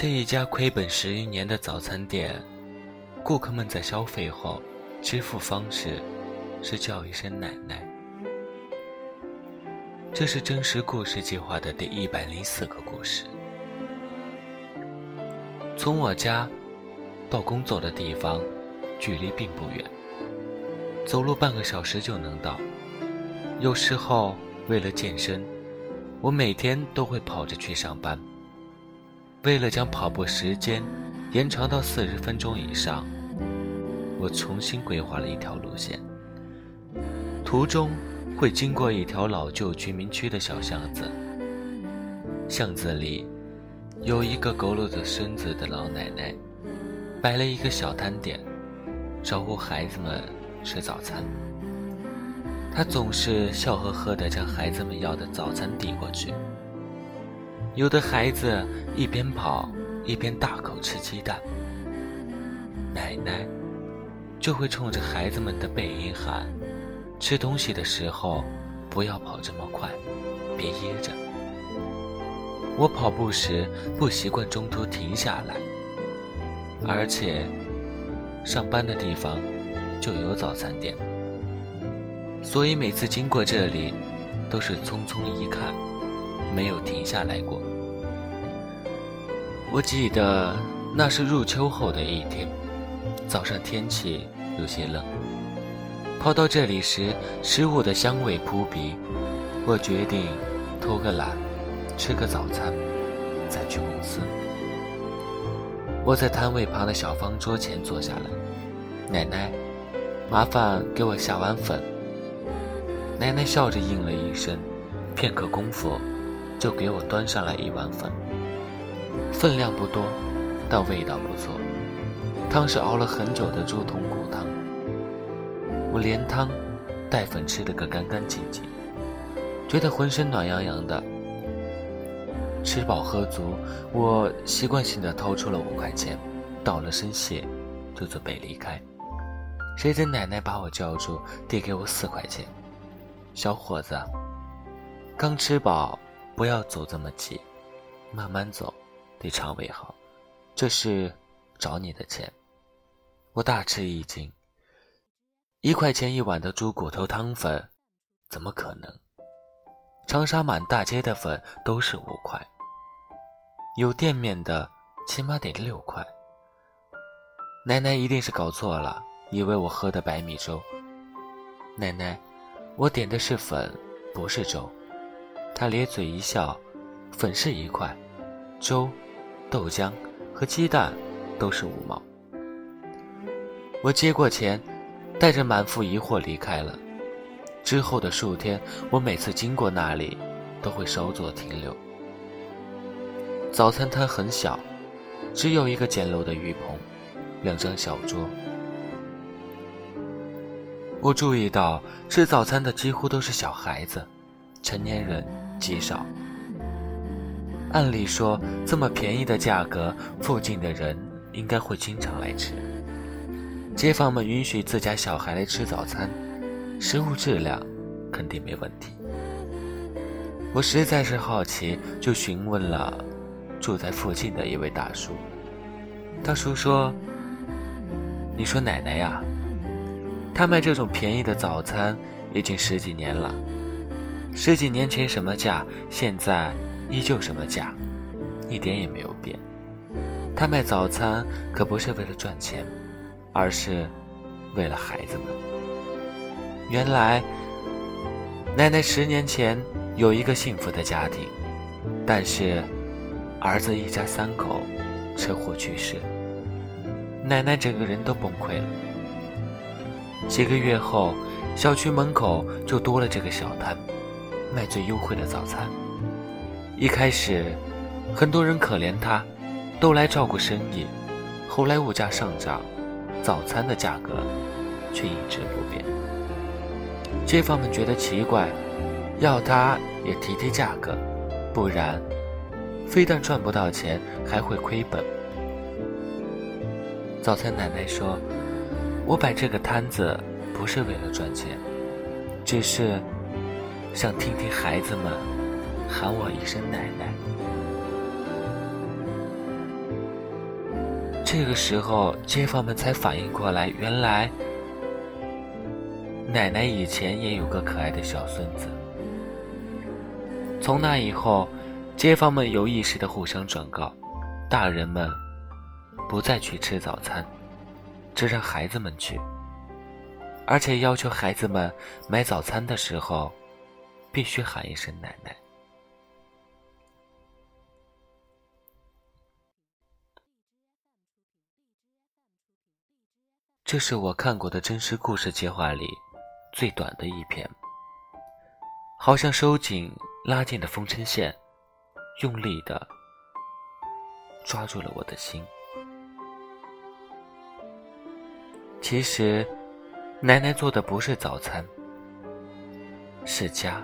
这一家亏本十余年的早餐店，顾客们在消费后，支付方式是叫一声“奶奶”。这是真实故事计划的第一百零四个故事。从我家到工作的地方，距离并不远，走路半个小时就能到。有时候为了健身，我每天都会跑着去上班。为了将跑步时间延长到四十分钟以上，我重新规划了一条路线。途中会经过一条老旧居民区的小巷子，巷子里有一个佝偻着身子的老奶奶，摆了一个小摊点，招呼孩子们吃早餐。她总是笑呵呵地将孩子们要的早餐递过去。有的孩子一边跑一边大口吃鸡蛋，奶奶就会冲着孩子们的背影喊：“吃东西的时候不要跑这么快，别噎着。”我跑步时不习惯中途停下来，而且上班的地方就有早餐店，所以每次经过这里都是匆匆一看。没有停下来过。我记得那是入秋后的一天，早上天气有些冷。跑到这里时，食物的香味扑鼻，我决定偷个懒，吃个早餐，再去公司。我在摊位旁的小方桌前坐下来，奶奶，麻烦给我下碗粉。奶奶笑着应了一声，片刻功夫。就给我端上来一碗粉，分量不多，但味道不错。汤是熬了很久的猪筒骨汤，我连汤带粉吃了个干干净净，觉得浑身暖洋洋的。吃饱喝足，我习惯性的掏出了五块钱，道了声谢，就准备离开。谁知奶奶把我叫住，递给我四块钱：“小伙子，刚吃饱。”不要走这么急，慢慢走，对肠胃好。这是找你的钱。我大吃一惊，一块钱一碗的猪骨头汤粉，怎么可能？长沙满大街的粉都是五块，有店面的起码得六块。奶奶一定是搞错了，以为我喝的白米粥。奶奶，我点的是粉，不是粥。他咧嘴一笑，粉是一块，粥、豆浆和鸡蛋都是五毛。我接过钱，带着满腹疑惑离开了。之后的数天，我每次经过那里，都会稍作停留。早餐摊很小，只有一个简陋的浴棚，两张小桌。我注意到吃早餐的几乎都是小孩子。成年人极少。按理说，这么便宜的价格，附近的人应该会经常来吃。街坊们允许自家小孩来吃早餐，食物质量肯定没问题。我实在是好奇，就询问了住在附近的一位大叔。大叔说：“你说奶奶呀，他卖这种便宜的早餐已经十几年了。”十几年前什么价，现在依旧什么价，一点也没有变。他卖早餐可不是为了赚钱，而是为了孩子们。原来，奶奶十年前有一个幸福的家庭，但是儿子一家三口车祸去世，奶奶整个人都崩溃了。几个月后，小区门口就多了这个小摊。卖最优惠的早餐。一开始，很多人可怜他，都来照顾生意。后来物价上涨，早餐的价格却一直不变。街坊们觉得奇怪，要他也提提价格，不然非但赚不到钱，还会亏本。早餐奶奶说：“我摆这个摊子不是为了赚钱，只是……”想听听孩子们喊我一声奶奶。这个时候，街坊们才反应过来，原来奶奶以前也有个可爱的小孙子。从那以后，街坊们有意识的互相转告，大人们不再去吃早餐，只让孩子们去，而且要求孩子们买早餐的时候，必须喊一声奶奶。这是我看过的真实故事计划里最短的一篇，好像收紧拉紧的风筝线，用力的抓住了我的心。其实，奶奶做的不是早餐，是家。